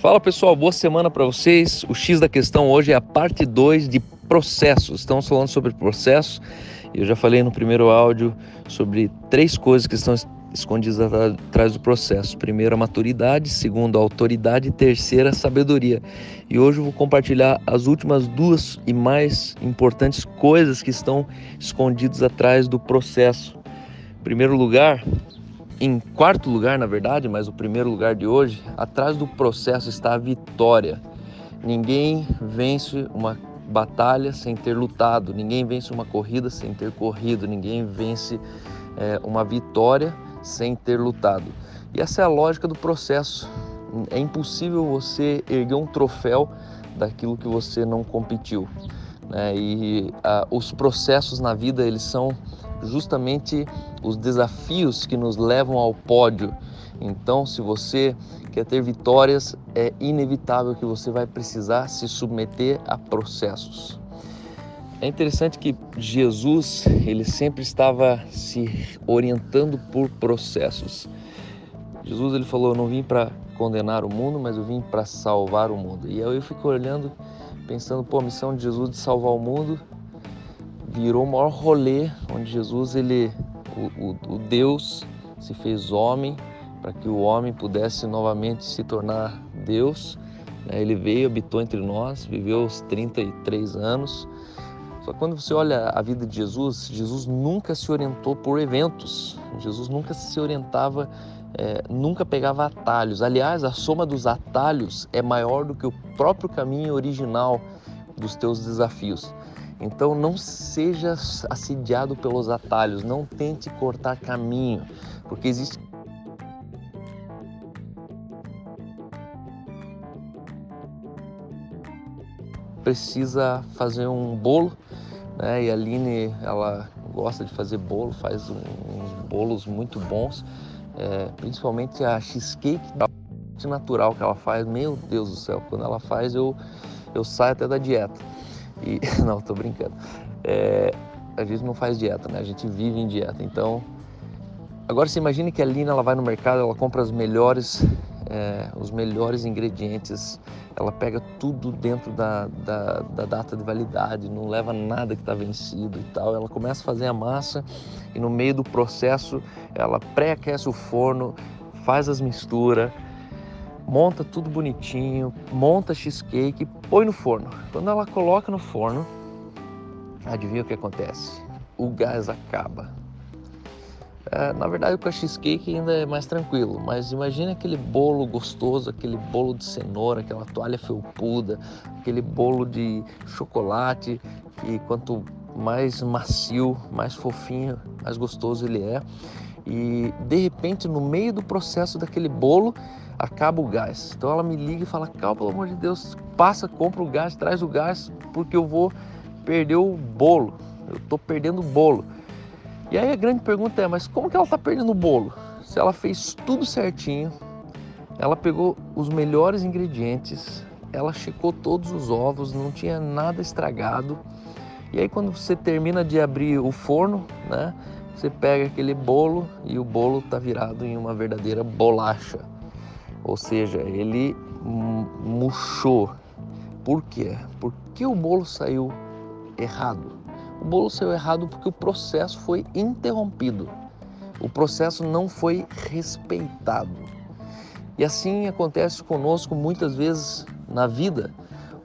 Fala pessoal, boa semana para vocês. O X da questão hoje é a parte 2 de processos. Estamos falando sobre processos. Eu já falei no primeiro áudio sobre três coisas que estão escondidas atrás do processo. Primeiro, a maturidade, segundo, a autoridade e terceira, a sabedoria. E hoje eu vou compartilhar as últimas duas e mais importantes coisas que estão escondidas atrás do processo. Em primeiro lugar, em quarto lugar, na verdade, mas o primeiro lugar de hoje, atrás do processo está a vitória. Ninguém vence uma batalha sem ter lutado, ninguém vence uma corrida sem ter corrido, ninguém vence é, uma vitória sem ter lutado. E essa é a lógica do processo. É impossível você erguer um troféu daquilo que você não competiu. Né? E a, os processos na vida eles são justamente os desafios que nos levam ao pódio. Então, se você quer ter vitórias, é inevitável que você vai precisar se submeter a processos. É interessante que Jesus, ele sempre estava se orientando por processos. Jesus ele falou: "Eu não vim para condenar o mundo, mas eu vim para salvar o mundo". E aí eu fico olhando, pensando, pô, a missão de Jesus de salvar o mundo virou o maior rolê onde Jesus, ele, o, o, o Deus, se fez homem para que o homem pudesse novamente se tornar Deus. Né? Ele veio, habitou entre nós, viveu os 33 anos. Só que quando você olha a vida de Jesus, Jesus nunca se orientou por eventos. Jesus nunca se orientava, é, nunca pegava atalhos. Aliás, a soma dos atalhos é maior do que o próprio caminho original dos teus desafios. Então não seja assediado pelos atalhos, não tente cortar caminho, porque existe precisa fazer um bolo, né? E a Aline, ela gosta de fazer bolo, faz uns bolos muito bons, é, principalmente a cheesecake natural que ela faz. Meu Deus do céu, quando ela faz eu eu saio até da dieta. E não, tô brincando. É, a gente não faz dieta, né? A gente vive em dieta. Então, agora você imagine que a Lina ela vai no mercado, ela compra as melhores, é, os melhores ingredientes, ela pega tudo dentro da, da, da data de validade, não leva nada que está vencido e tal. Ela começa a fazer a massa e no meio do processo ela pré-aquece o forno, faz as misturas monta tudo bonitinho, monta cheesecake, põe no forno. Quando ela coloca no forno, adivinha o que acontece? O gás acaba. É, na verdade, com a cheesecake ainda é mais tranquilo, mas imagine aquele bolo gostoso, aquele bolo de cenoura, aquela toalha felpuda, aquele bolo de chocolate, que quanto mais macio, mais fofinho, mais gostoso ele é. E de repente, no meio do processo daquele bolo, acaba o gás. Então ela me liga e fala: Cal, pelo amor de Deus, passa, compra o gás, traz o gás, porque eu vou perder o bolo. Eu estou perdendo o bolo. E aí a grande pergunta é: mas como que ela está perdendo o bolo? Se ela fez tudo certinho, ela pegou os melhores ingredientes, ela checou todos os ovos, não tinha nada estragado. E aí quando você termina de abrir o forno, né? Você pega aquele bolo e o bolo está virado em uma verdadeira bolacha. Ou seja, ele murchou. Por quê? Porque o bolo saiu errado. O bolo saiu errado porque o processo foi interrompido. O processo não foi respeitado. E assim acontece conosco muitas vezes na vida,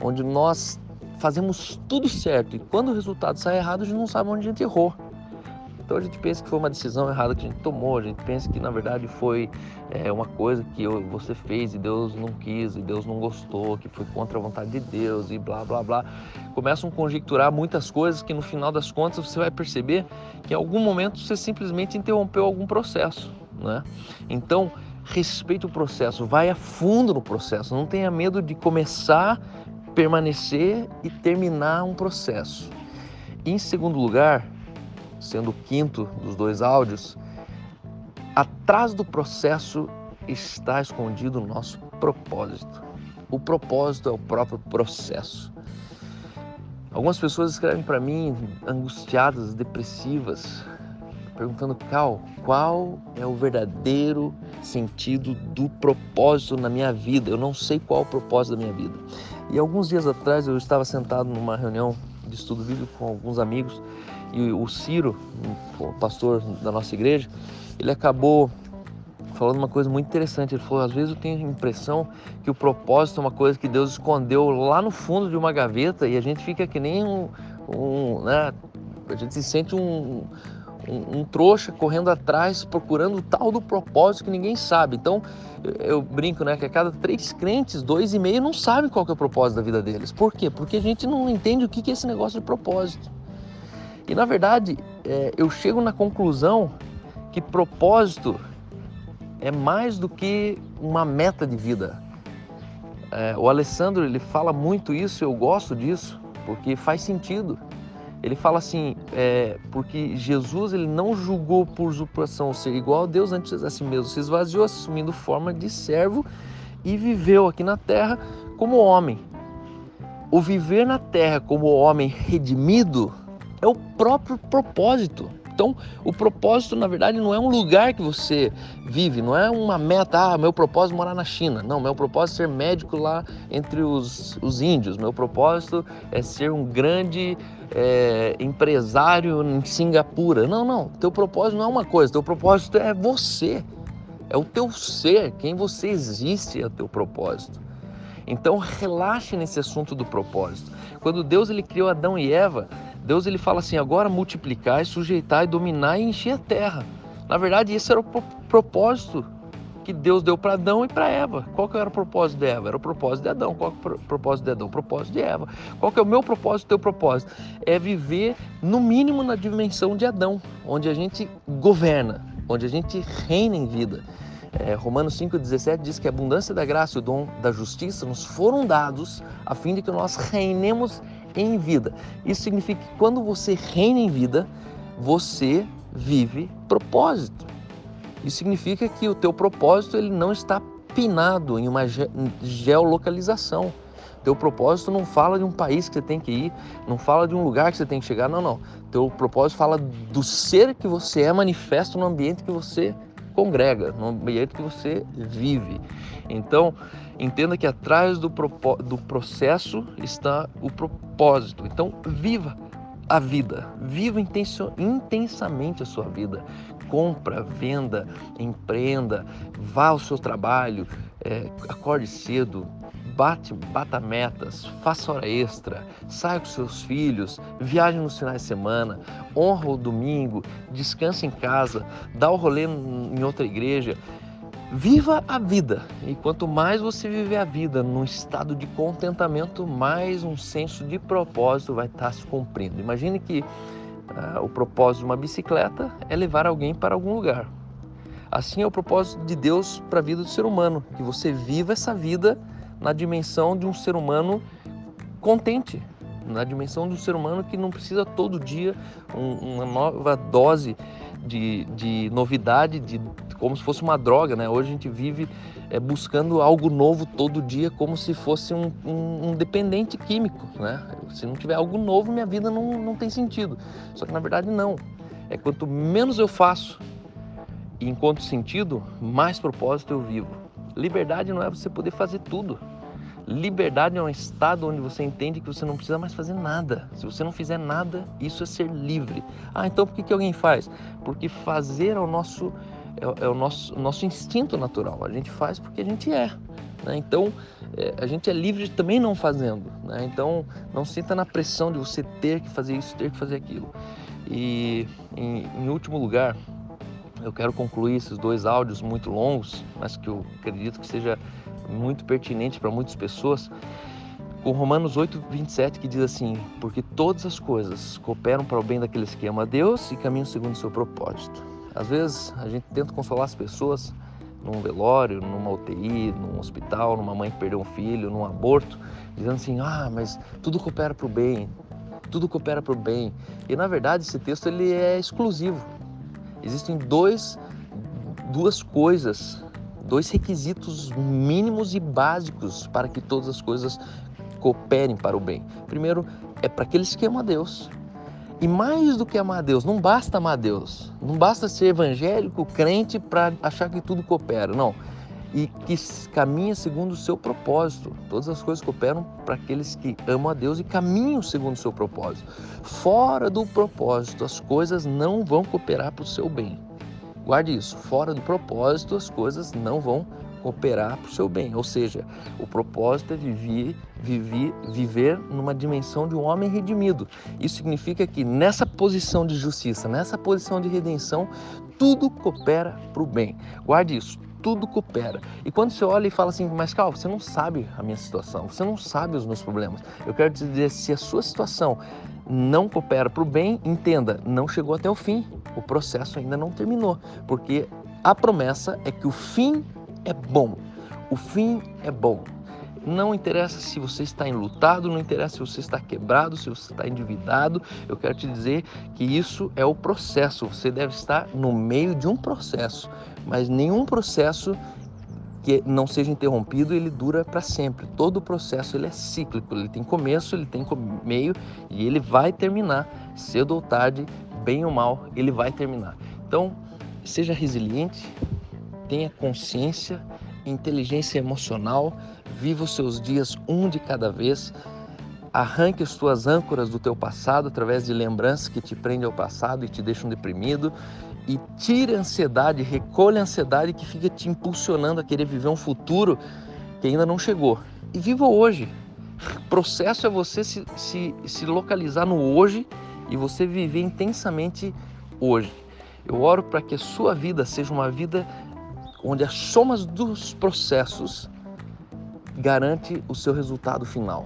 onde nós fazemos tudo certo e quando o resultado sai errado, a gente não sabe onde a gente errou. Então a gente pensa que foi uma decisão errada que a gente tomou, a gente pensa que na verdade foi é, uma coisa que eu, você fez e Deus não quis, e Deus não gostou, que foi contra a vontade de Deus e blá blá blá. Começam a conjecturar muitas coisas que no final das contas você vai perceber que em algum momento você simplesmente interrompeu algum processo. Né? Então respeite o processo, vai a fundo no processo, não tenha medo de começar, permanecer e terminar um processo. Em segundo lugar, sendo o quinto dos dois áudios, atrás do processo está escondido o nosso propósito. O propósito é o próprio processo. Algumas pessoas escrevem para mim angustiadas, depressivas, perguntando, Cal, qual é o verdadeiro sentido do propósito na minha vida? Eu não sei qual é o propósito da minha vida. E alguns dias atrás eu estava sentado numa reunião de estudo bíblico com alguns amigos e o Ciro, o pastor da nossa igreja, ele acabou falando uma coisa muito interessante. Ele falou: às vezes eu tenho a impressão que o propósito é uma coisa que Deus escondeu lá no fundo de uma gaveta e a gente fica que nem um, um né? A gente se sente um, um, um, trouxa correndo atrás, procurando o tal do propósito que ninguém sabe. Então, eu, brinco, né, que a cada três crentes, dois e meio não sabem qual é o propósito da vida deles. Por quê? Porque a gente não entende o que é esse negócio de propósito. E na verdade, é, eu chego na conclusão que propósito é mais do que uma meta de vida. É, o Alessandro ele fala muito isso, eu gosto disso, porque faz sentido. Ele fala assim, é, porque Jesus ele não julgou por usurpação ser igual a Deus antes a si mesmo, se esvaziou assumindo forma de servo e viveu aqui na terra como homem. O viver na terra como homem redimido é o próprio propósito. Então, o propósito, na verdade, não é um lugar que você vive, não é uma meta, ah, meu propósito é morar na China. Não, meu propósito é ser médico lá entre os, os índios. Meu propósito é ser um grande é, empresário em Singapura. Não, não. Teu propósito não é uma coisa, teu propósito é você. É o teu ser, quem você existe é o teu propósito. Então relaxe nesse assunto do propósito. Quando Deus ele criou Adão e Eva, Deus ele fala assim: agora multiplicar, sujeitar, dominar e encher a terra. Na verdade, esse era o propósito que Deus deu para Adão e para Eva. Qual que era o propósito de Eva? Era o propósito de Adão. Qual que é o propósito de Adão? O propósito de Eva. Qual que é o meu propósito, o teu propósito? É viver no mínimo na dimensão de Adão, onde a gente governa, onde a gente reina em vida. É, Romanos 5,17 diz que a abundância da graça e o dom da justiça nos foram dados a fim de que nós reinemos em vida. Isso significa que quando você reina em vida, você vive propósito. Isso significa que o teu propósito ele não está pinado em uma ge geolocalização. Teu propósito não fala de um país que você tem que ir, não fala de um lugar que você tem que chegar, não, não. Teu propósito fala do ser que você é manifesto no ambiente que você congrega, no ambiente que você vive. Então, entenda que atrás do, do processo está o propósito. Então, viva a vida, viva intensamente a sua vida. Compra, venda, empreenda, vá ao seu trabalho, é, acorde cedo, bate, bata metas, faça hora extra, saia com seus filhos, viaje nos finais de semana, honra o domingo, descanse em casa, dá o rolê em outra igreja. Viva a vida. E quanto mais você viver a vida num estado de contentamento, mais um senso de propósito vai estar se cumprindo. Imagine que ah, o propósito de uma bicicleta é levar alguém para algum lugar. Assim é o propósito de Deus para a vida do ser humano, que você viva essa vida na dimensão de um ser humano contente, na dimensão de um ser humano que não precisa todo dia um, uma nova dose de, de novidade, de, como se fosse uma droga, né? Hoje a gente vive é, buscando algo novo todo dia, como se fosse um, um, um, dependente químico, né? Se não tiver algo novo, minha vida não, não tem sentido. Só que na verdade não. É quanto menos eu faço e encontro sentido, mais propósito eu vivo. Liberdade não é você poder fazer tudo. Liberdade é um estado onde você entende que você não precisa mais fazer nada. Se você não fizer nada, isso é ser livre. Ah, então por que, que alguém faz? Porque fazer é o nosso, é, é o nosso, nosso instinto natural. A gente faz porque a gente é. Né? Então, é, a gente é livre também não fazendo. Né? Então, não sinta na pressão de você ter que fazer isso, ter que fazer aquilo. E, em, em último lugar, eu quero concluir esses dois áudios muito longos, mas que eu acredito que seja muito pertinente para muitas pessoas, com Romanos 8, 27, que diz assim: Porque todas as coisas cooperam para o bem daqueles que amam a Deus e caminham segundo o seu propósito. Às vezes a gente tenta consolar as pessoas num velório, numa UTI, num hospital, numa mãe que perdeu um filho, num aborto, dizendo assim: ah, mas tudo coopera para o bem, tudo coopera para o bem. E na verdade esse texto ele é exclusivo. Existem dois, duas coisas dois requisitos mínimos e básicos para que todas as coisas cooperem para o bem. Primeiro, é para aqueles que amam a Deus. E mais do que amar Deus, não basta amar Deus, não basta ser evangélico, crente para achar que tudo coopera, não. E que caminha segundo o seu propósito. Todas as coisas cooperam para aqueles que amam a Deus e caminham segundo o seu propósito. Fora do propósito, as coisas não vão cooperar para o seu bem. Guarde isso, fora do propósito, as coisas não vão cooperar para o seu bem. Ou seja, o propósito é viver, viver, viver numa dimensão de um homem redimido. Isso significa que nessa posição de justiça, nessa posição de redenção, tudo coopera para o bem. Guarde isso, tudo coopera. E quando você olha e fala assim, mas Cal, você não sabe a minha situação, você não sabe os meus problemas. Eu quero te dizer, se a sua situação não coopera para o bem, entenda, não chegou até o fim. O processo ainda não terminou, porque a promessa é que o fim é bom. O fim é bom. Não interessa se você está enlutado, não interessa se você está quebrado, se você está endividado. Eu quero te dizer que isso é o processo. Você deve estar no meio de um processo, mas nenhum processo que não seja interrompido, ele dura para sempre. Todo processo ele é cíclico, ele tem começo, ele tem meio e ele vai terminar. Cedo ou tarde, bem ou mal, ele vai terminar. Então, seja resiliente, tenha consciência, inteligência emocional, viva os seus dias um de cada vez, arranque as tuas âncoras do teu passado através de lembranças que te prendem ao passado e te deixam deprimido e tire a ansiedade, recolha a ansiedade que fica te impulsionando a querer viver um futuro que ainda não chegou. E viva hoje. O processo é você se, se, se localizar no hoje e você viver intensamente hoje. Eu oro para que a sua vida seja uma vida onde as somas dos processos garante o seu resultado final.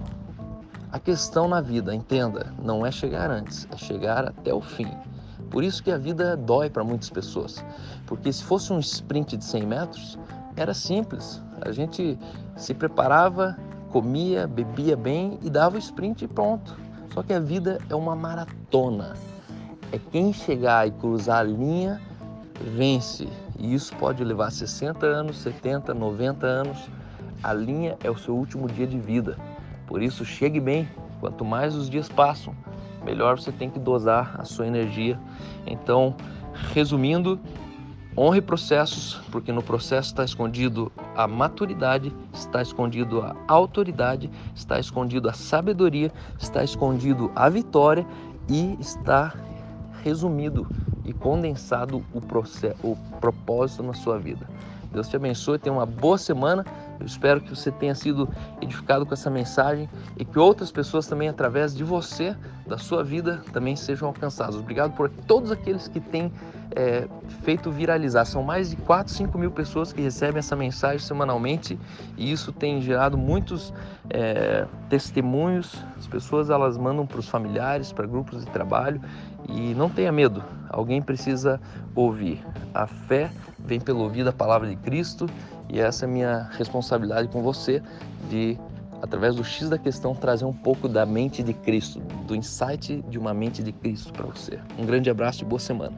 A questão na vida, entenda, não é chegar antes, é chegar até o fim. Por isso que a vida dói para muitas pessoas. Porque se fosse um sprint de 100 metros, era simples. A gente se preparava, comia, bebia bem e dava o sprint e pronto. Só que a vida é uma maratona. É quem chegar e cruzar a linha vence. E isso pode levar 60 anos, 70, 90 anos. A linha é o seu último dia de vida. Por isso, chegue bem. Quanto mais os dias passam, melhor você tem que dosar a sua energia. Então, resumindo, honre processos, porque no processo está escondido a maturidade, está escondido a autoridade, está escondido a sabedoria, está escondido a vitória e está resumido e condensado o, processo, o propósito na sua vida. Deus te abençoe, tenha uma boa semana. Eu espero que você tenha sido edificado com essa mensagem e que outras pessoas também, através de você, da sua vida, também sejam alcançadas. Obrigado por todos aqueles que têm é, feito viralizar. São mais de 4, 5 mil pessoas que recebem essa mensagem semanalmente e isso tem gerado muitos é, testemunhos. As pessoas elas mandam para os familiares, para grupos de trabalho e não tenha medo, alguém precisa ouvir. A fé vem pelo ouvir da palavra de Cristo e essa é a minha responsabilidade com você de, através do X da questão, trazer um pouco da mente de Cristo, do insight de uma mente de Cristo para você. Um grande abraço e boa semana.